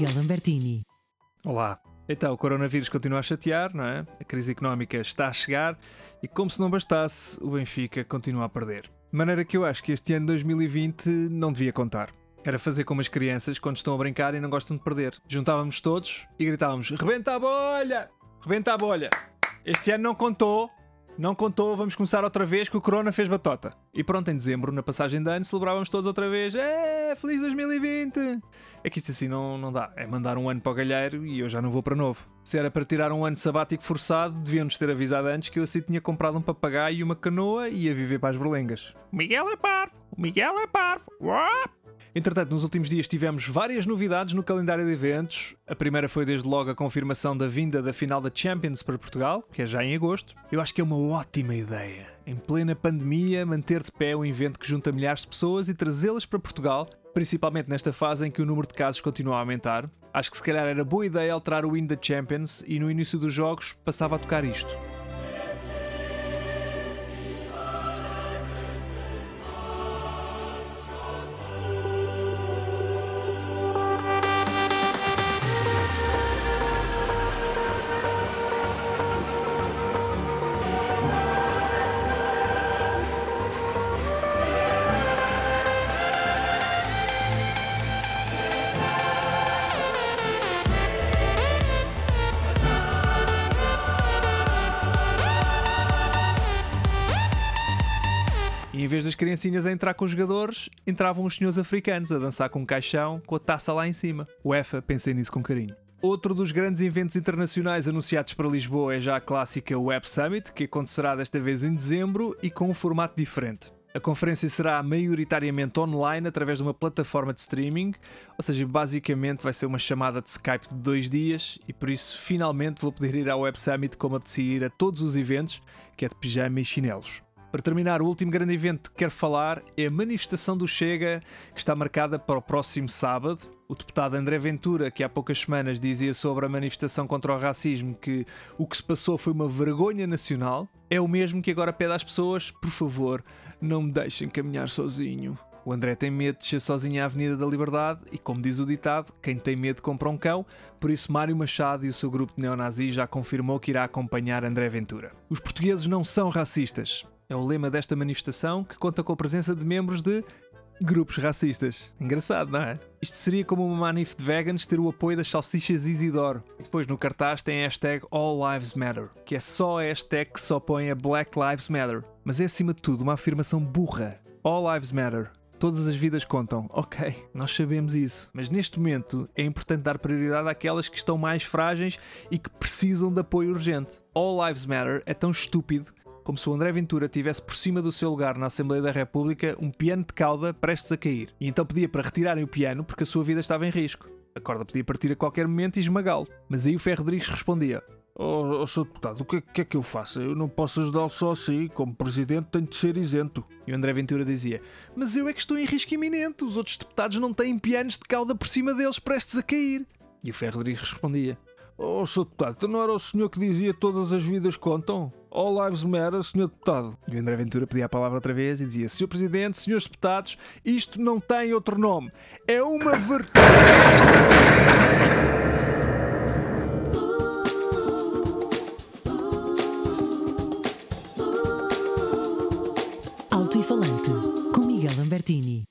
Miguel Lambertini. Olá. Então, o coronavírus continua a chatear, não é? A crise económica está a chegar e, como se não bastasse, o Benfica continua a perder. De maneira que eu acho que este ano 2020 não devia contar. Era fazer como as crianças quando estão a brincar e não gostam de perder. Juntávamos todos e gritávamos: Rebenta a bolha! Rebenta a bolha! Este ano não contou, não contou, vamos começar outra vez que o Corona fez batota. E pronto, em dezembro, na passagem de ano, celebrávamos todos outra vez. É, feliz 2020! É que isto assim não, não dá. É mandar um ano para o galheiro e eu já não vou para novo. Se era para tirar um ano sabático forçado, deviam-nos ter avisado antes que eu assim tinha comprado um papagaio e uma canoa e ia viver para as berlengas. Miguel é parvo! Miguel é parvo! Uá! Entretanto, nos últimos dias tivemos várias novidades no calendário de eventos. A primeira foi desde logo a confirmação da vinda da final da Champions para Portugal, que é já em agosto. Eu acho que é uma ótima ideia. Em plena pandemia, manter de pé um evento que junta milhares de pessoas e trazê-las para Portugal, principalmente nesta fase em que o número de casos continua a aumentar. Acho que se calhar era boa ideia alterar o hino da Champions e no início dos jogos passava a tocar isto. Vez das criancinhas a entrar com os jogadores, entravam os senhores africanos a dançar com um caixão com a taça lá em cima. O EFA pensei nisso com carinho. Outro dos grandes eventos internacionais anunciados para Lisboa é já a clássica Web Summit, que acontecerá desta vez em dezembro e com um formato diferente. A conferência será maioritariamente online através de uma plataforma de streaming, ou seja, basicamente vai ser uma chamada de Skype de dois dias e por isso finalmente vou poder ir ao Web Summit como apetecia ir a todos os eventos, que é de pijama e chinelos. Para terminar, o último grande evento que quero falar é a manifestação do Chega, que está marcada para o próximo sábado. O deputado André Ventura, que há poucas semanas dizia sobre a manifestação contra o racismo que o que se passou foi uma vergonha nacional, é o mesmo que agora pede às pessoas: por favor, não me deixem caminhar sozinho. O André tem medo de descer sozinho à Avenida da Liberdade e, como diz o ditado, quem tem medo compra um cão, por isso Mário Machado e o seu grupo de neonazis já confirmou que irá acompanhar André Ventura. Os portugueses não são racistas. É o lema desta manifestação que conta com a presença de membros de grupos racistas. Engraçado, não é? Isto seria como uma manif de veganos ter o apoio das salsichas Isidoro. E depois no cartaz tem a hashtag All Lives Matter, que é só a hashtag que se opõe a Black Lives Matter. Mas é acima de tudo uma afirmação burra. All Lives Matter. Todas as vidas contam. Ok, nós sabemos isso. Mas neste momento é importante dar prioridade àquelas que estão mais frágeis e que precisam de apoio urgente. All Lives Matter é tão estúpido como se o André Ventura tivesse por cima do seu lugar na Assembleia da República um piano de cauda prestes a cair. E então pedia para retirarem o piano porque a sua vida estava em risco. A corda podia partir a qualquer momento e esmagá-lo. Mas aí o Ferro Rodrigues respondia: Oh, oh Sr. Deputado, o que, que, é que eu faço? Eu não posso ajudá-lo só assim. Como Presidente, tenho de ser isento. E o André Ventura dizia: Mas eu é que estou em risco iminente. Os outros deputados não têm pianos de cauda por cima deles prestes a cair. E o Ferro Rodrigues respondia: Oh, Sr. Deputado, então não era o senhor que dizia todas as vidas contam? All Lives Matter, Sr. Deputado. E o André Ventura pedia a palavra outra vez e dizia: Sr. Presidente, Srs. Deputados, isto não tem outro nome. É uma ver... Alto e Falante, com Miguel Lambertini.